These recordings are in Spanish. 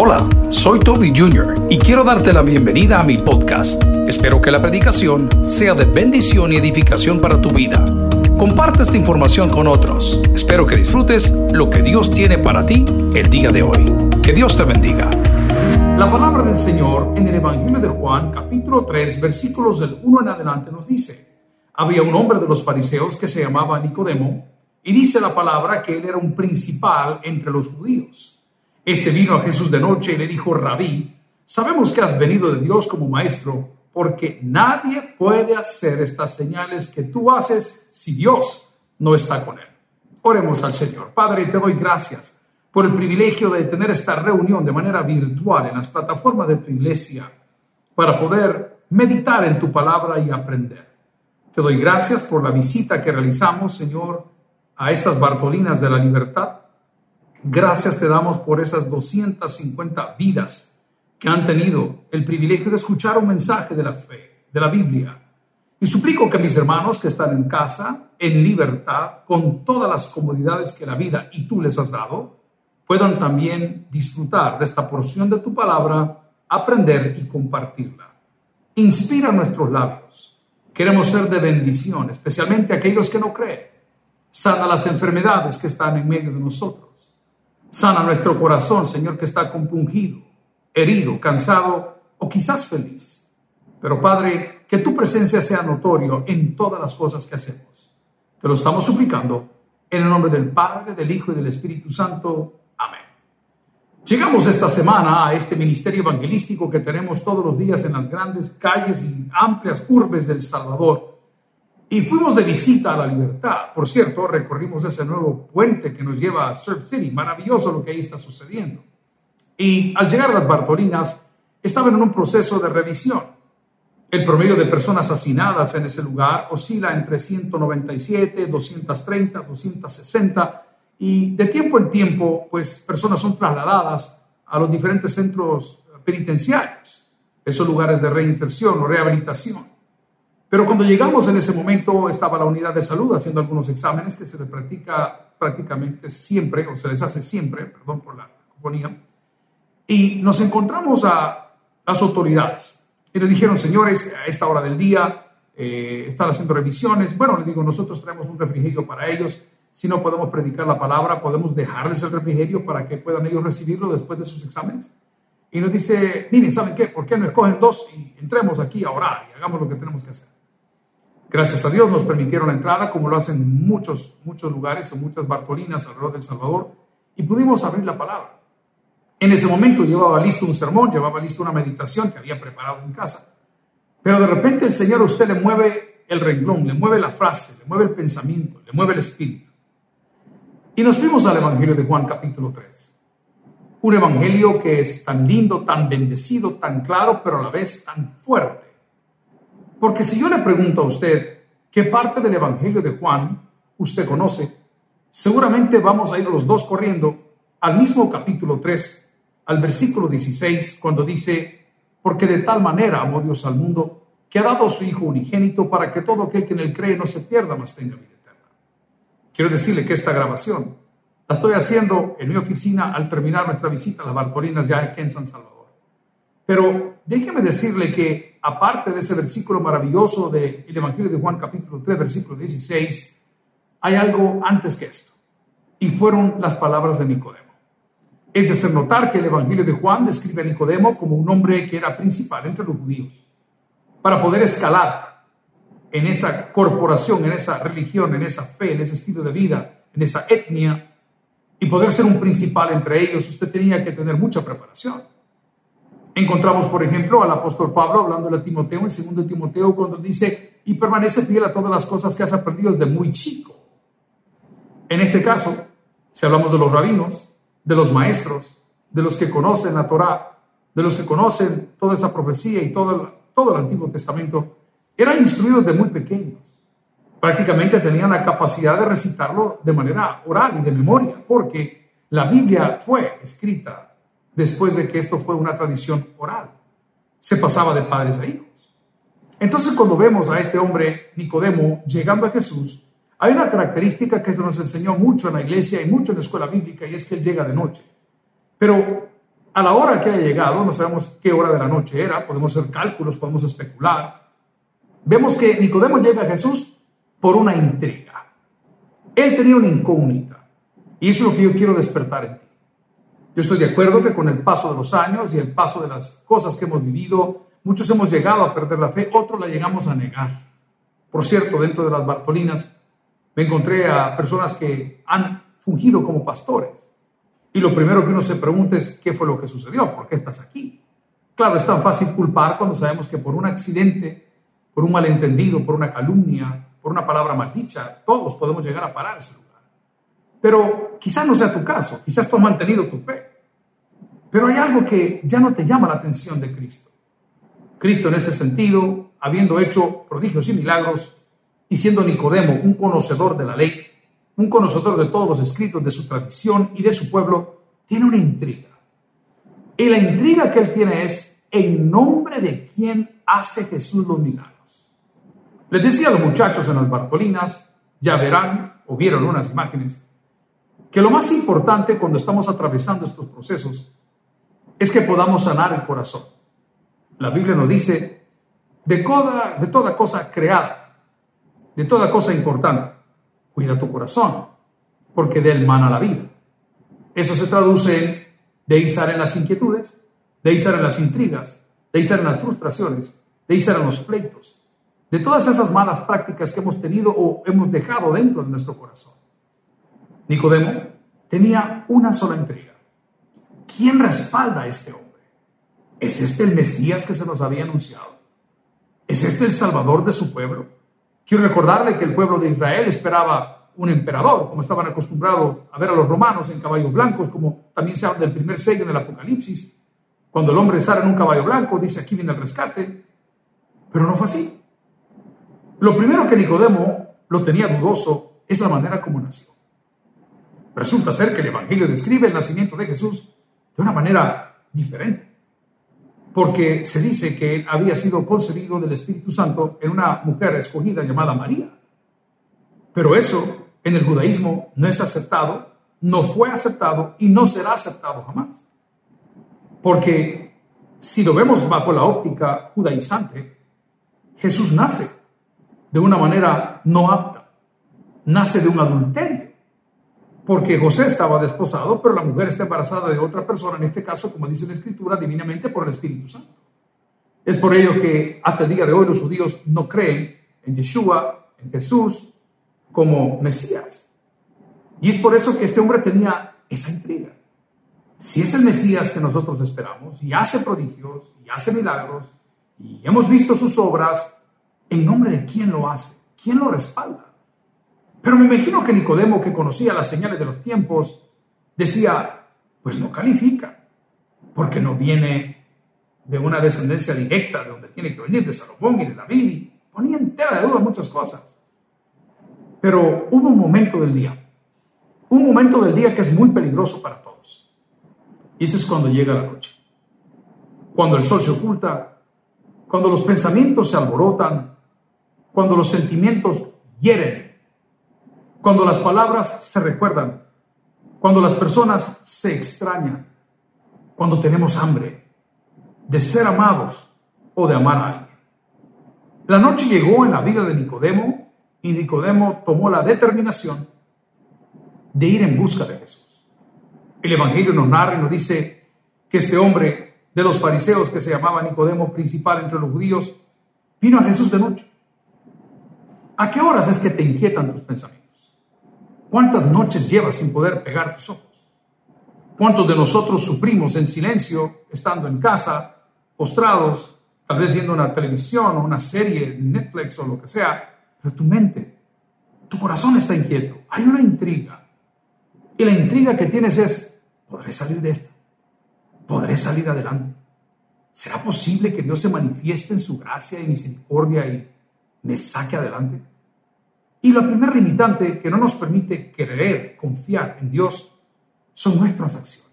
Hola, soy Toby Jr. y quiero darte la bienvenida a mi podcast. Espero que la predicación sea de bendición y edificación para tu vida. Comparte esta información con otros. Espero que disfrutes lo que Dios tiene para ti el día de hoy. Que Dios te bendiga. La palabra del Señor en el Evangelio de Juan, capítulo 3, versículos del 1 en adelante nos dice, había un hombre de los fariseos que se llamaba Nicodemo, y dice la palabra que él era un principal entre los judíos. Este vino a Jesús de noche y le dijo, Rabí, sabemos que has venido de Dios como maestro, porque nadie puede hacer estas señales que tú haces si Dios no está con él. Oremos al Señor. Padre, te doy gracias por el privilegio de tener esta reunión de manera virtual en las plataformas de tu iglesia para poder meditar en tu palabra y aprender. Te doy gracias por la visita que realizamos, Señor, a estas Bartolinas de la Libertad Gracias te damos por esas 250 vidas que han tenido el privilegio de escuchar un mensaje de la fe, de la Biblia. Y suplico que mis hermanos que están en casa, en libertad, con todas las comodidades que la vida y tú les has dado, puedan también disfrutar de esta porción de tu palabra, aprender y compartirla. Inspira nuestros labios. Queremos ser de bendición, especialmente aquellos que no creen. Sana las enfermedades que están en medio de nosotros Sana nuestro corazón, Señor, que está compungido, herido, cansado o quizás feliz. Pero Padre, que tu presencia sea notorio en todas las cosas que hacemos. Te lo estamos suplicando en el nombre del Padre, del Hijo y del Espíritu Santo. Amén. Llegamos esta semana a este ministerio evangelístico que tenemos todos los días en las grandes calles y amplias urbes del Salvador y fuimos de visita a la libertad. Por cierto, recorrimos ese nuevo puente que nos lleva a Surf City. Maravilloso lo que ahí está sucediendo. Y al llegar a las Bartolinas, estaban en un proceso de revisión. El promedio de personas asesinadas en ese lugar oscila entre 197, 230, 260 y de tiempo en tiempo, pues personas son trasladadas a los diferentes centros penitenciarios, esos lugares de reinserción o rehabilitación. Pero cuando llegamos en ese momento estaba la unidad de salud haciendo algunos exámenes que se les practica prácticamente siempre, o se les hace siempre, perdón por la cofonía, y nos encontramos a las autoridades y nos dijeron, señores, a esta hora del día eh, están haciendo revisiones. Bueno, les digo, nosotros traemos un refrigerio para ellos. Si no podemos predicar la palabra, podemos dejarles el refrigerio para que puedan ellos recibirlo después de sus exámenes. Y nos dice, miren, ¿saben qué? ¿Por qué no escogen dos y entremos aquí a orar y hagamos lo que tenemos que hacer? Gracias a Dios nos permitieron la entrada, como lo hacen muchos, muchos lugares o muchas bartolinas alrededor del Salvador, y pudimos abrir la palabra. En ese momento llevaba listo un sermón, llevaba listo una meditación que había preparado en casa. Pero de repente el Señor a usted le mueve el renglón, le mueve la frase, le mueve el pensamiento, le mueve el espíritu. Y nos fuimos al Evangelio de Juan capítulo 3. Un evangelio que es tan lindo, tan bendecido, tan claro, pero a la vez tan fuerte porque si yo le pregunto a usted qué parte del Evangelio de Juan usted conoce, seguramente vamos a ir los dos corriendo al mismo capítulo 3, al versículo 16, cuando dice, porque de tal manera amó Dios al mundo, que ha dado a su Hijo unigénito para que todo aquel que en él cree no se pierda, mas tenga vida eterna. Quiero decirle que esta grabación la estoy haciendo en mi oficina al terminar nuestra visita a las Bartolinas ya aquí en San Salvador. Pero déjeme decirle que aparte de ese versículo maravilloso del Evangelio de Juan capítulo 3, versículo 16, hay algo antes que esto. Y fueron las palabras de Nicodemo. Es decir, notar que el Evangelio de Juan describe a Nicodemo como un hombre que era principal entre los judíos. Para poder escalar en esa corporación, en esa religión, en esa fe, en ese estilo de vida, en esa etnia, y poder ser un principal entre ellos, usted tenía que tener mucha preparación. Encontramos, por ejemplo, al apóstol Pablo hablando a Timoteo en 2 Timoteo cuando dice, y permanece fiel a todas las cosas que has aprendido desde muy chico. En este caso, si hablamos de los rabinos, de los maestros, de los que conocen la Torá, de los que conocen toda esa profecía y todo el, todo el Antiguo Testamento, eran instruidos de muy pequeños. Prácticamente tenían la capacidad de recitarlo de manera oral y de memoria, porque la Biblia fue escrita después de que esto fue una tradición oral. Se pasaba de padres a hijos. Entonces cuando vemos a este hombre Nicodemo llegando a Jesús, hay una característica que nos enseñó mucho en la iglesia y mucho en la escuela bíblica y es que él llega de noche. Pero a la hora que haya llegado, no sabemos qué hora de la noche era, podemos hacer cálculos, podemos especular, vemos que Nicodemo llega a Jesús por una intriga. Él tenía una incógnita y eso es lo que yo quiero despertar en ti. Yo estoy de acuerdo que con el paso de los años y el paso de las cosas que hemos vivido, muchos hemos llegado a perder la fe, otros la llegamos a negar. Por cierto, dentro de las Bartolinas me encontré a personas que han fungido como pastores. Y lo primero que uno se pregunta es, ¿qué fue lo que sucedió? ¿Por qué estás aquí? Claro, es tan fácil culpar cuando sabemos que por un accidente, por un malentendido, por una calumnia, por una palabra maldicha, todos podemos llegar a parar ese lugar. Pero quizás no sea tu caso, quizás tú has mantenido tu fe. Pero hay algo que ya no te llama la atención de Cristo. Cristo en ese sentido, habiendo hecho prodigios y milagros, y siendo Nicodemo un conocedor de la ley, un conocedor de todos los escritos de su tradición y de su pueblo, tiene una intriga. Y la intriga que él tiene es en nombre de quién hace Jesús los milagros. Les decía a los muchachos en las Bartolinas, ya verán o vieron unas imágenes, que lo más importante cuando estamos atravesando estos procesos es que podamos sanar el corazón. La Biblia nos dice, de, de toda cosa creada, de toda cosa importante, cuida tu corazón, porque de él mana la vida. Eso se traduce en deizar en las inquietudes, deizar en las intrigas, deizar en las frustraciones, deizar en los pleitos, de todas esas malas prácticas que hemos tenido o hemos dejado dentro de nuestro corazón. Nicodemo tenía una sola intriga. ¿Quién respalda a este hombre? ¿Es este el Mesías que se nos había anunciado? ¿Es este el Salvador de su pueblo? Quiero recordarle que el pueblo de Israel esperaba un emperador, como estaban acostumbrados a ver a los romanos en caballos blancos, como también se habla del primer sello del Apocalipsis. Cuando el hombre sale en un caballo blanco, dice aquí viene el rescate, pero no fue así. Lo primero que Nicodemo lo tenía dudoso es la manera como nació. Resulta ser que el Evangelio describe el nacimiento de Jesús de una manera diferente, porque se dice que él había sido concebido del Espíritu Santo en una mujer escogida llamada María. Pero eso en el judaísmo no es aceptado, no fue aceptado y no será aceptado jamás. Porque si lo vemos bajo la óptica judaizante, Jesús nace de una manera no apta. Nace de un adulterio. Porque José estaba desposado, pero la mujer está embarazada de otra persona, en este caso, como dice la Escritura, divinamente por el Espíritu Santo. Es por ello que hasta el día de hoy los judíos no creen en Yeshua, en Jesús, como Mesías. Y es por eso que este hombre tenía esa intriga. Si es el Mesías que nosotros esperamos, y hace prodigios, y hace milagros, y hemos visto sus obras, ¿En nombre de quién lo hace? ¿Quién lo respalda? Pero me imagino que Nicodemo, que conocía las señales de los tiempos, decía, pues no califica, porque no viene de una descendencia directa de donde tiene que venir, de Salomón y de David, y ponía entera de duda muchas cosas. Pero hubo un momento del día, un momento del día que es muy peligroso para todos. Y ese es cuando llega la noche. Cuando el sol se oculta, cuando los pensamientos se alborotan, cuando los sentimientos hieren, cuando las palabras se recuerdan, cuando las personas se extrañan, cuando tenemos hambre de ser amados o de amar a alguien. La noche llegó en la vida de Nicodemo y Nicodemo tomó la determinación de ir en busca de Jesús. El Evangelio nos narra y nos dice que este hombre de los fariseos que se llamaba Nicodemo, principal entre los judíos, vino a Jesús de noche ¿A qué horas es que te inquietan tus pensamientos? ¿Cuántas noches llevas sin poder pegar tus ojos? ¿Cuántos de nosotros sufrimos en silencio estando en casa, postrados, tal vez viendo una televisión o una serie, Netflix o lo que sea, pero tu mente, tu corazón está inquieto? Hay una intriga. Y la intriga que tienes es, ¿podré salir de esto? ¿Podré salir adelante? ¿Será posible que Dios se manifieste en su gracia y misericordia y me saque adelante. Y la primera limitante que no nos permite creer, confiar en Dios, son nuestras acciones.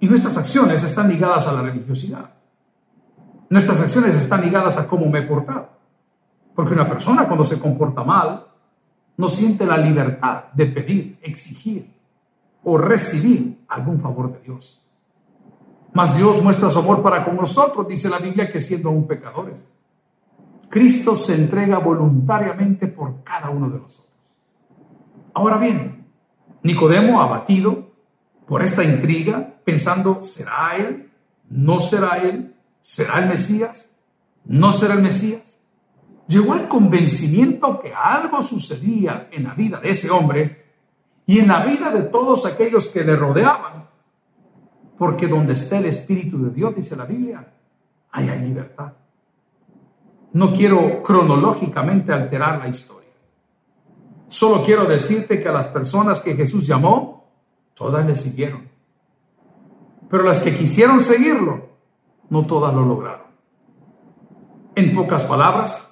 Y nuestras acciones están ligadas a la religiosidad. Nuestras acciones están ligadas a cómo me he portado. Porque una persona cuando se comporta mal, no siente la libertad de pedir, exigir o recibir algún favor de Dios. Mas Dios muestra su amor para con nosotros, dice la Biblia, que siendo aún pecadores. Cristo se entrega voluntariamente por cada uno de nosotros. Ahora bien, Nicodemo, abatido por esta intriga, pensando, ¿será él? ¿No será él? ¿Será el Mesías? ¿No será el Mesías? Llegó al convencimiento que algo sucedía en la vida de ese hombre y en la vida de todos aquellos que le rodeaban. Porque donde está el Espíritu de Dios, dice la Biblia, ahí hay libertad. No quiero cronológicamente alterar la historia. Solo quiero decirte que a las personas que Jesús llamó, todas le siguieron. Pero las que quisieron seguirlo, no todas lo lograron. En pocas palabras,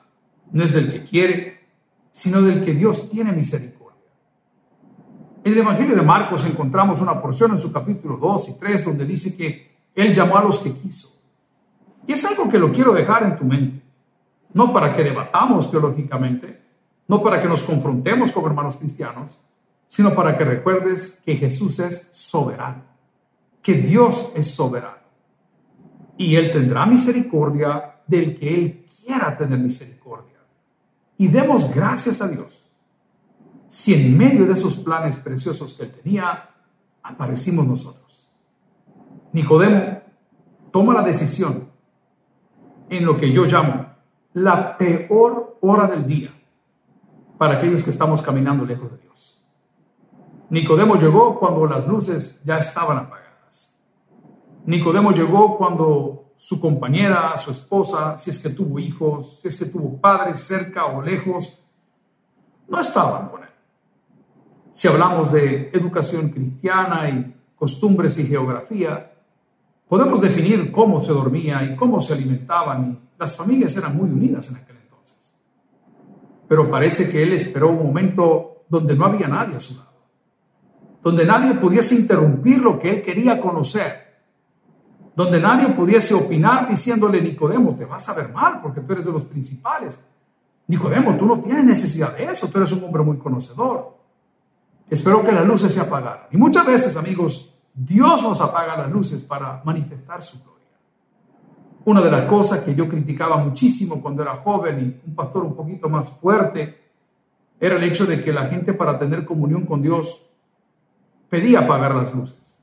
no es del que quiere, sino del que Dios tiene misericordia. En el Evangelio de Marcos encontramos una porción en su capítulo 2 y 3 donde dice que Él llamó a los que quiso. Y es algo que lo quiero dejar en tu mente. No para que debatamos teológicamente, no para que nos confrontemos como hermanos cristianos, sino para que recuerdes que Jesús es soberano, que Dios es soberano. Y Él tendrá misericordia del que Él quiera tener misericordia. Y demos gracias a Dios si en medio de esos planes preciosos que él tenía, aparecimos nosotros. Nicodemo toma la decisión en lo que yo llamo la peor hora del día para aquellos que estamos caminando lejos de Dios. Nicodemo llegó cuando las luces ya estaban apagadas. Nicodemo llegó cuando su compañera, su esposa, si es que tuvo hijos, si es que tuvo padres cerca o lejos, no estaban con él si hablamos de educación cristiana y costumbres y geografía, podemos definir cómo se dormía y cómo se alimentaban y las familias eran muy unidas en aquel entonces. Pero parece que él esperó un momento donde no había nadie a su lado, donde nadie pudiese interrumpir lo que él quería conocer, donde nadie pudiese opinar diciéndole, Nicodemo, te vas a ver mal porque tú eres de los principales. Nicodemo, tú no tienes necesidad de eso, tú eres un hombre muy conocedor. Espero que las luces se apagaran. Y muchas veces, amigos, Dios nos apaga las luces para manifestar su gloria. Una de las cosas que yo criticaba muchísimo cuando era joven y un pastor un poquito más fuerte era el hecho de que la gente para tener comunión con Dios pedía apagar las luces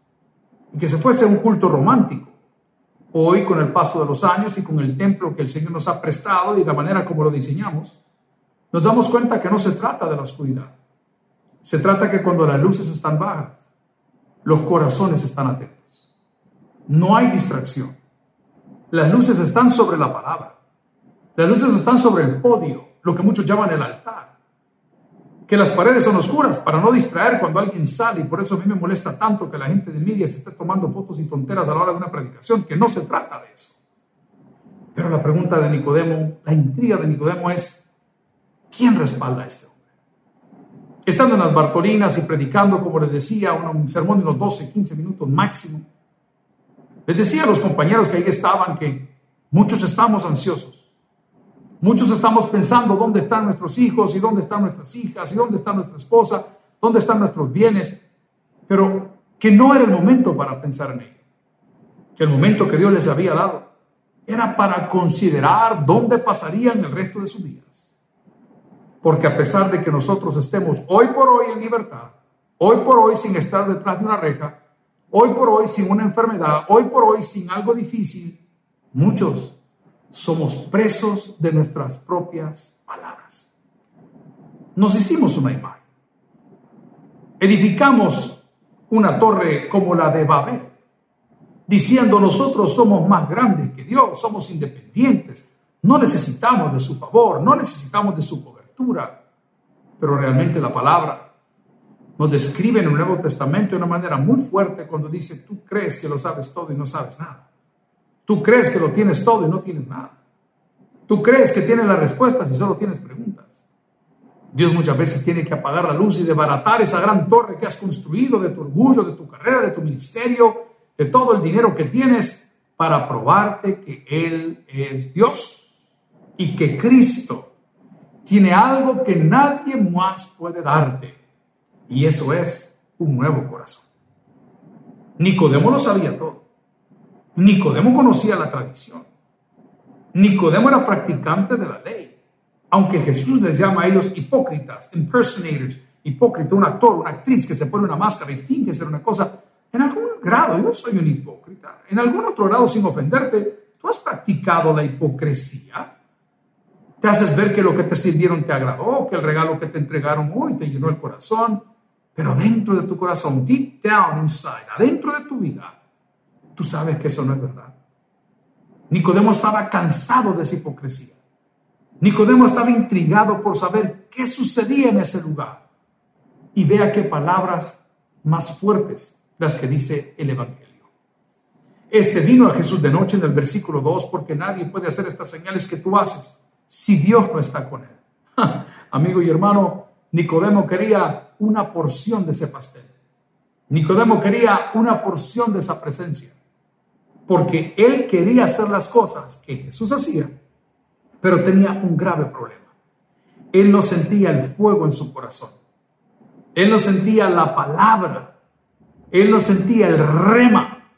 y que se fuese un culto romántico. Hoy, con el paso de los años y con el templo que el Señor nos ha prestado y la manera como lo diseñamos, nos damos cuenta que no se trata de la oscuridad se trata que cuando las luces están bajas, los corazones están atentos. No hay distracción. Las luces están sobre la palabra. Las luces están sobre el podio, lo que muchos llaman el altar. Que las paredes son oscuras para no distraer cuando alguien sale y por eso a mí me molesta tanto que la gente de media se esté tomando fotos y tonteras a la hora de una predicación, que no se trata de eso. Pero la pregunta de Nicodemo, la intriga de Nicodemo es, ¿quién respalda esto? estando en las Bartolinas y predicando, como les decía, un sermón de unos 12, 15 minutos máximo, les decía a los compañeros que ahí estaban que muchos estamos ansiosos. Muchos estamos pensando dónde están nuestros hijos y dónde están nuestras hijas y dónde está nuestra esposa, dónde están nuestros bienes, pero que no era el momento para pensar en ello. Que el momento que Dios les había dado era para considerar dónde pasarían el resto de sus días. Porque a pesar de que nosotros estemos hoy por hoy en libertad, hoy por hoy sin estar detrás de una reja, hoy por hoy sin una enfermedad, hoy por hoy sin algo difícil, muchos somos presos de nuestras propias palabras. Nos hicimos una imagen. Edificamos una torre como la de Babel, diciendo nosotros somos más grandes que Dios, somos independientes, no necesitamos de su favor, no necesitamos de su poder pero realmente la palabra nos describe en el Nuevo Testamento de una manera muy fuerte cuando dice, tú crees que lo sabes todo y no sabes nada. Tú crees que lo tienes todo y no tienes nada. Tú crees que tienes las respuestas y solo tienes preguntas. Dios muchas veces tiene que apagar la luz y desbaratar esa gran torre que has construido de tu orgullo, de tu carrera, de tu ministerio, de todo el dinero que tienes para probarte que Él es Dios y que Cristo tiene algo que nadie más puede darte, y eso es un nuevo corazón. Nicodemo lo sabía todo. Nicodemo conocía la tradición. Nicodemo era practicante de la ley. Aunque Jesús les llama a ellos hipócritas, impersonators, hipócrita, un actor, una actriz que se pone una máscara y finge ser una cosa, en algún grado yo soy un hipócrita. En algún otro grado, sin ofenderte, tú has practicado la hipocresía. Te haces ver que lo que te sirvieron te agradó, que el regalo que te entregaron hoy te llenó el corazón, pero dentro de tu corazón, deep down inside, adentro de tu vida, tú sabes que eso no es verdad. Nicodemo estaba cansado de esa hipocresía. Nicodemo estaba intrigado por saber qué sucedía en ese lugar. Y vea qué palabras más fuertes las que dice el Evangelio. Este vino a Jesús de noche en el versículo 2 porque nadie puede hacer estas señales que tú haces si Dios no está con él. amigo y hermano, Nicodemo quería una porción de ese pastel. Nicodemo quería una porción de esa presencia, porque él quería hacer las cosas que Jesús hacía, pero tenía un grave problema. Él no sentía el fuego en su corazón. Él no sentía la palabra. Él no sentía el rema.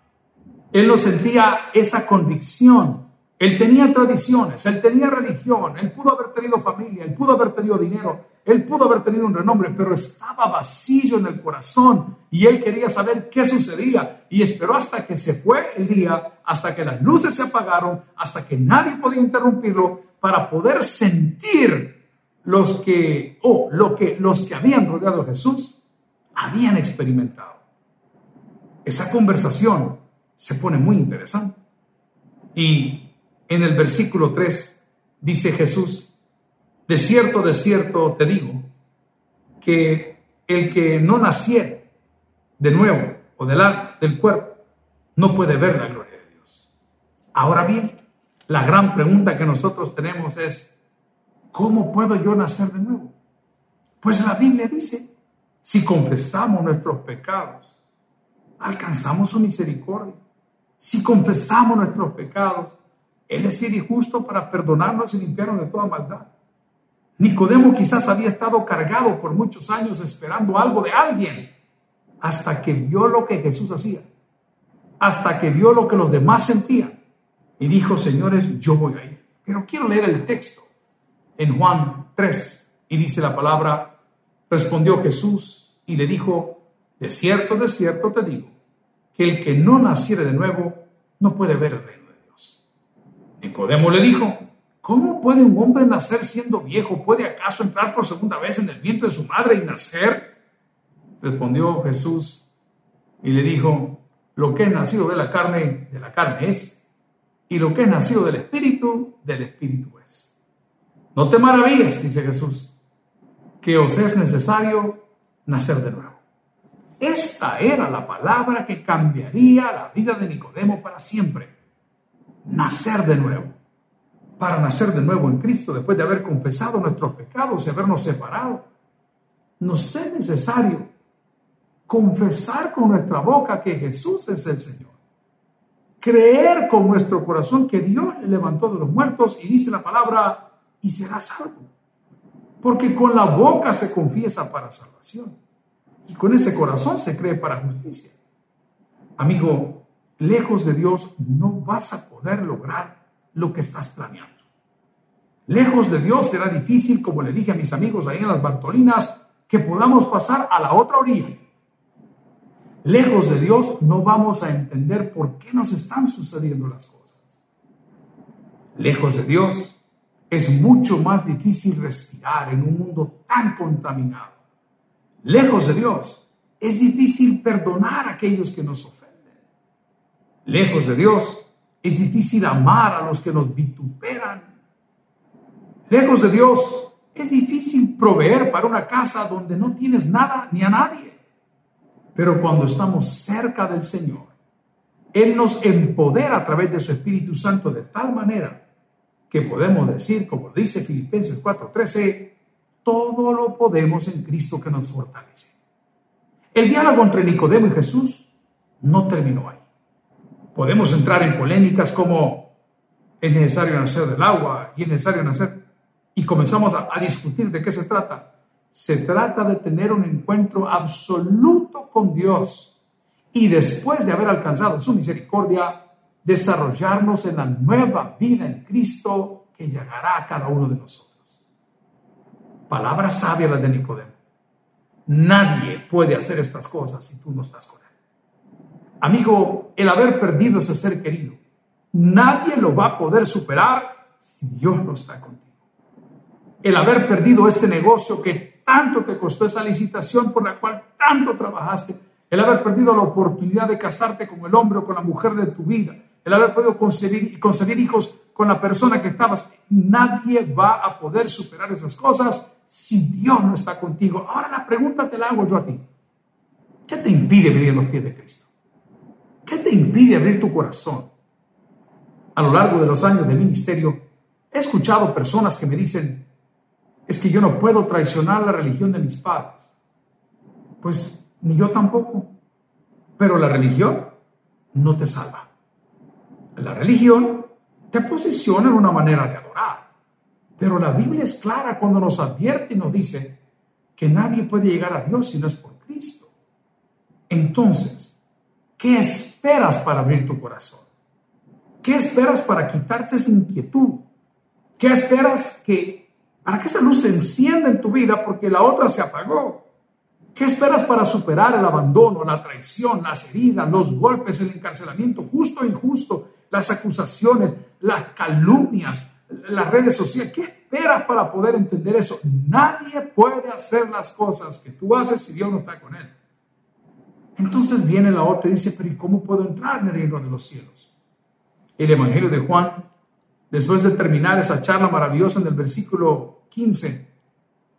Él no sentía esa convicción él tenía tradiciones, él tenía religión, él pudo haber tenido familia, él pudo haber tenido dinero, él pudo haber tenido un renombre, pero estaba vacío en el corazón y él quería saber qué sucedía y esperó hasta que se fue el día, hasta que las luces se apagaron, hasta que nadie podía interrumpirlo para poder sentir los que o lo que los que habían rodeado a Jesús habían experimentado. Esa conversación se pone muy interesante. Y en el versículo 3 dice Jesús, de cierto, de cierto te digo, que el que no naciere de nuevo o del, del cuerpo no puede ver la gloria de Dios. Ahora bien, la gran pregunta que nosotros tenemos es, ¿cómo puedo yo nacer de nuevo? Pues la Biblia dice, si confesamos nuestros pecados, alcanzamos su misericordia. Si confesamos nuestros pecados, él es fiel y justo para perdonarnos y limpiarnos de toda maldad. Nicodemo quizás había estado cargado por muchos años esperando algo de alguien hasta que vio lo que Jesús hacía, hasta que vio lo que los demás sentían y dijo, señores, yo voy a ir. Pero quiero leer el texto en Juan 3 y dice la palabra, respondió Jesús y le dijo, de cierto, de cierto te digo, que el que no naciere de nuevo no puede ver el reino Nicodemo le dijo, ¿cómo puede un hombre nacer siendo viejo? ¿Puede acaso entrar por segunda vez en el vientre de su madre y nacer? Respondió Jesús y le dijo, lo que es nacido de la carne, de la carne es, y lo que es nacido del espíritu, del espíritu es. No te maravilles, dice Jesús, que os es necesario nacer de nuevo. Esta era la palabra que cambiaría la vida de Nicodemo para siempre nacer de nuevo. Para nacer de nuevo en Cristo, después de haber confesado nuestros pecados y habernos separado, nos es necesario confesar con nuestra boca que Jesús es el Señor. Creer con nuestro corazón que Dios le levantó de los muertos y dice la palabra y será salvo. Porque con la boca se confiesa para salvación y con ese corazón se cree para justicia. Amigo, lejos de Dios no vas a poder lograr lo que estás planeando. Lejos de Dios será difícil, como le dije a mis amigos ahí en las Bartolinas, que podamos pasar a la otra orilla. Lejos de Dios no vamos a entender por qué nos están sucediendo las cosas. Lejos de Dios es mucho más difícil respirar en un mundo tan contaminado. Lejos de Dios es difícil perdonar a aquellos que nos ofenden. Lejos de Dios, es difícil amar a los que nos vituperan. Lejos de Dios, es difícil proveer para una casa donde no tienes nada ni a nadie. Pero cuando estamos cerca del Señor, Él nos empodera a través de su Espíritu Santo de tal manera que podemos decir, como dice Filipenses 4:13, todo lo podemos en Cristo que nos fortalece. El diálogo entre Nicodemo y Jesús no terminó ahí. Podemos entrar en polémicas como es necesario nacer del agua y es necesario nacer y comenzamos a, discutir de qué se trata. Se trata de tener un encuentro absoluto con Dios y después de haber alcanzado su misericordia, desarrollarnos en la nueva vida en Cristo que llegará a cada uno de nosotros. Palabra sabia la de Nicodemo. Nadie puede hacer estas cosas si tú no estás con él. Amigo, el haber perdido ese ser querido, nadie lo va a poder superar si Dios no está contigo. El haber perdido ese negocio que tanto te costó esa licitación por la cual tanto trabajaste, el haber perdido la oportunidad de casarte con el hombre o con la mujer de tu vida, el haber podido concebir, concebir hijos con la persona que estabas, nadie va a poder superar esas cosas si Dios no está contigo. Ahora la pregunta te la hago yo a ti. ¿Qué te impide venir los pies de Cristo? ¿Qué te impide abrir tu corazón? A lo largo de los años de ministerio, he escuchado personas que me dicen, es que yo no puedo traicionar la religión de mis padres. Pues ni yo tampoco. Pero la religión no te salva. La religión te posiciona en una manera de adorar. Pero la Biblia es clara cuando nos advierte y nos dice que nadie puede llegar a Dios si no es por Cristo. Entonces, ¿qué esperas para abrir tu corazón? ¿Qué esperas para quitarte esa inquietud? ¿Qué esperas que para que esa luz se encienda en tu vida porque la otra se apagó? ¿Qué esperas para superar el abandono, la traición, las heridas, los golpes, el encarcelamiento justo o injusto, las acusaciones, las calumnias, las redes sociales? ¿Qué esperas para poder entender eso? Nadie puede hacer las cosas que tú haces si Dios no está con él. Entonces viene la otra y dice, pero ¿y cómo puedo entrar en el reino de los cielos? El Evangelio de Juan, después de terminar esa charla maravillosa en el versículo 15,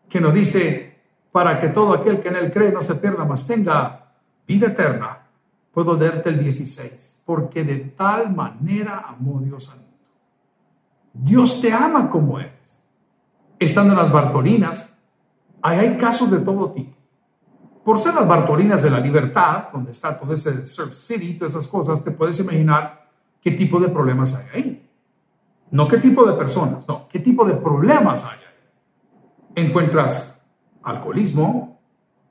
que nos dice, para que todo aquel que en él cree no se pierda, mas tenga vida eterna, puedo darte el 16, porque de tal manera amó Dios al mundo. Dios te ama como eres. Estando en las Bartolinas, ahí hay casos de todo tipo. Por ser las Bartolinas de la libertad, donde está todo ese Surf City, todas esas cosas, te puedes imaginar qué tipo de problemas hay ahí. No qué tipo de personas, no, qué tipo de problemas hay ahí. Encuentras alcoholismo,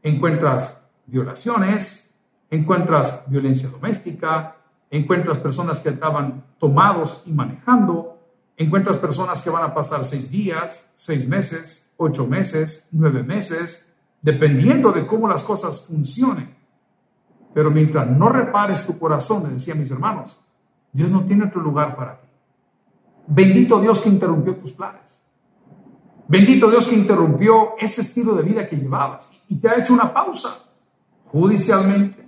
encuentras violaciones, encuentras violencia doméstica, encuentras personas que estaban tomados y manejando, encuentras personas que van a pasar seis días, seis meses, ocho meses, nueve meses, dependiendo de cómo las cosas funcionen. Pero mientras no repares tu corazón, le decía mis hermanos, Dios no tiene otro lugar para ti. Bendito Dios que interrumpió tus planes. Bendito Dios que interrumpió ese estilo de vida que llevabas y te ha hecho una pausa judicialmente,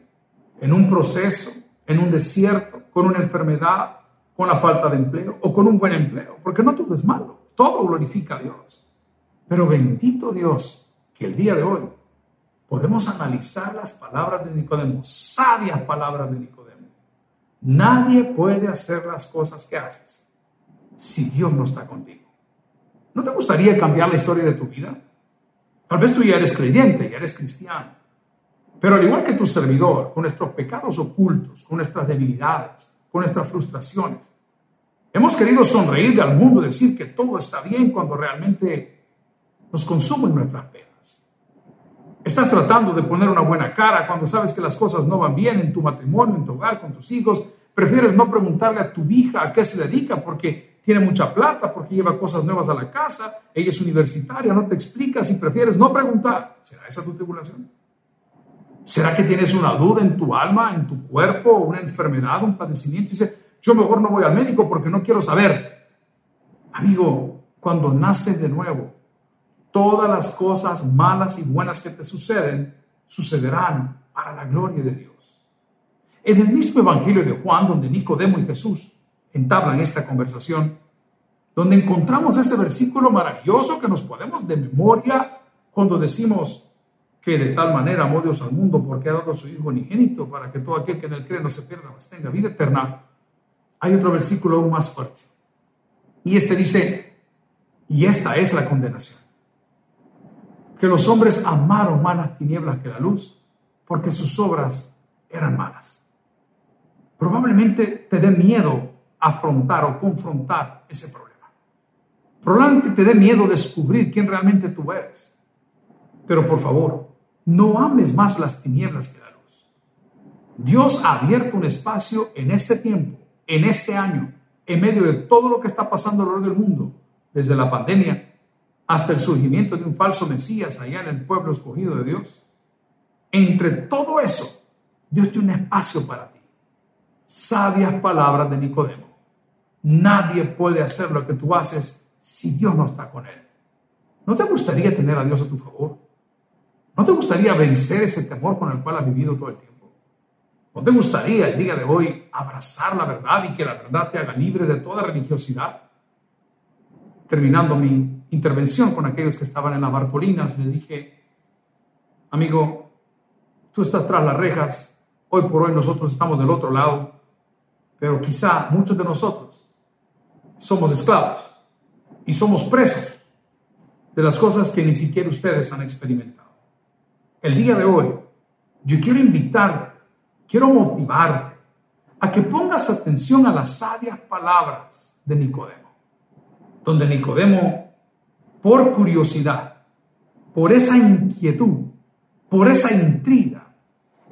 en un proceso, en un desierto, con una enfermedad, con la falta de empleo o con un buen empleo, porque no todo es malo, todo glorifica a Dios. Pero bendito Dios que el día de hoy podemos analizar las palabras de Nicodemo, sabias palabras de Nicodemo. Nadie puede hacer las cosas que haces si Dios no está contigo. ¿No te gustaría cambiar la historia de tu vida? Tal vez tú ya eres creyente, ya eres cristiano. Pero al igual que tu servidor, con nuestros pecados ocultos, con nuestras debilidades, con nuestras frustraciones, hemos querido sonreír al mundo decir que todo está bien cuando realmente nos consumen nuestras penas. Estás tratando de poner una buena cara cuando sabes que las cosas no van bien en tu matrimonio, en tu hogar, con tus hijos. Prefieres no preguntarle a tu hija a qué se dedica porque tiene mucha plata porque lleva cosas nuevas a la casa, ella es universitaria, no te explica si prefieres no preguntar. ¿Será esa tu tribulación? ¿Será que tienes una duda en tu alma, en tu cuerpo, una enfermedad, un padecimiento? Y dice, yo mejor no voy al médico porque no quiero saber. Amigo, cuando naces de nuevo, todas las cosas malas y buenas que te suceden sucederán para la gloria de Dios. En el mismo Evangelio de Juan, donde Nicodemo y Jesús entablan esta conversación, donde encontramos ese versículo maravilloso que nos podemos de memoria cuando decimos que de tal manera amó Dios al mundo porque ha dado su Hijo unigénito para que todo aquel que en él cree no se pierda, mas tenga vida eterna. Hay otro versículo aún más fuerte. Y este dice, y esta es la condenación, que los hombres amaron más las tinieblas que la luz porque sus obras eran malas. Probablemente te dé miedo afrontar o confrontar ese problema. Probablemente te dé miedo descubrir quién realmente tú eres. Pero por favor, no ames más las tinieblas que la luz. Dios ha abierto un espacio en este tiempo en este año, en medio de todo lo que está pasando alrededor del mundo, desde la pandemia hasta el surgimiento de un falso Mesías allá en el pueblo escogido de Dios, entre todo eso, Dios tiene un espacio para ti. Sabias palabras de Nicodemo. Nadie puede hacer lo que tú haces si Dios no está con él. ¿No te gustaría tener a Dios a tu favor? ¿No te gustaría vencer ese temor con el cual has vivido todo el tiempo? ¿No te gustaría el día de hoy abrazar la verdad y que la verdad te haga libre de toda religiosidad? Terminando mi intervención con aquellos que estaban en las Bartolinas, les dije, amigo, tú estás tras las rejas, hoy por hoy nosotros estamos del otro lado, pero quizá muchos de nosotros somos esclavos y somos presos de las cosas que ni siquiera ustedes han experimentado. El día de hoy, yo quiero invitarte, quiero motivarte a que pongas atención a las sabias palabras de Nicodemo, donde Nicodemo, por curiosidad, por esa inquietud, por esa intriga,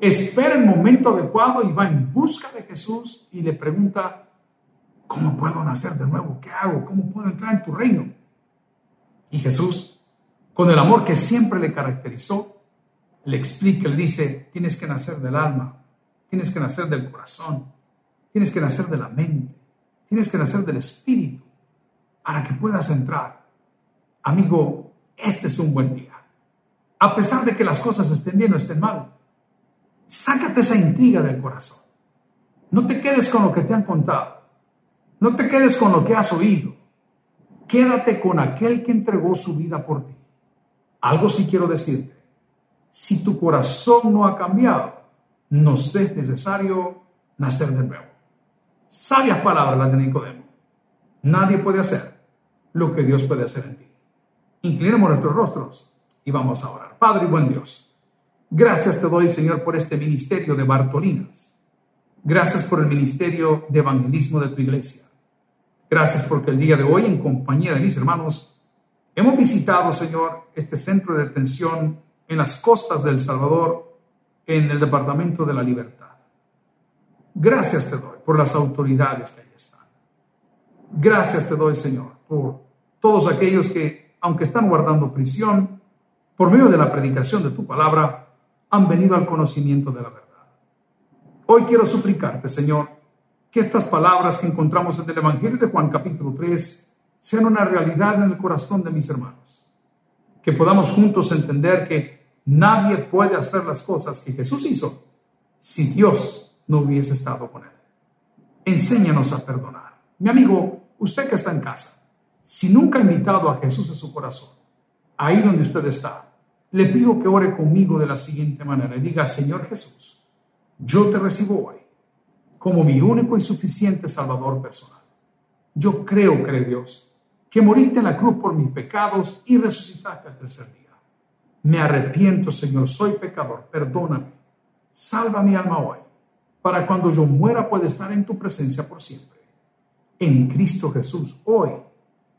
espera el momento adecuado y va en busca de Jesús y le pregunta, ¿cómo puedo nacer de nuevo? ¿Qué hago? ¿Cómo puedo entrar en tu reino? Y Jesús, con el amor que siempre le caracterizó, le explica, le dice, tienes que nacer del alma, tienes que nacer del corazón, tienes que nacer de la mente, tienes que nacer del espíritu para que puedas entrar. Amigo, este es un buen día. A pesar de que las cosas estén bien o estén mal, sácate esa intriga del corazón. No te quedes con lo que te han contado. No te quedes con lo que has oído. Quédate con aquel que entregó su vida por ti. Algo sí quiero decirte. Si tu corazón no ha cambiado, no es necesario nacer de nuevo. Sabias palabras las de Nicodemo. Nadie puede hacer lo que Dios puede hacer en ti. Inclinemos nuestros rostros y vamos a orar. Padre y buen Dios, gracias te doy, Señor, por este ministerio de Bartolinas. Gracias por el ministerio de evangelismo de tu iglesia. Gracias porque el día de hoy, en compañía de mis hermanos, hemos visitado, Señor, este centro de detención en las costas del Salvador, en el Departamento de la Libertad. Gracias te doy por las autoridades que ahí están. Gracias te doy, Señor, por todos aquellos que, aunque están guardando prisión, por medio de la predicación de tu palabra, han venido al conocimiento de la verdad. Hoy quiero suplicarte, Señor, que estas palabras que encontramos en el Evangelio de Juan capítulo 3 sean una realidad en el corazón de mis hermanos. Que podamos juntos entender que nadie puede hacer las cosas que Jesús hizo si Dios no hubiese estado con él. Enséñanos a perdonar. Mi amigo, usted que está en casa, si nunca ha invitado a Jesús a su corazón, ahí donde usted está, le pido que ore conmigo de la siguiente manera y diga, Señor Jesús, yo te recibo hoy como mi único y suficiente Salvador personal. Yo creo, cree Dios, que moriste en la cruz por mis pecados y resucitaste al tercer día. Me arrepiento, Señor, soy pecador, perdóname. Salva mi alma hoy, para cuando yo muera pueda estar en tu presencia por siempre. En Cristo Jesús, hoy,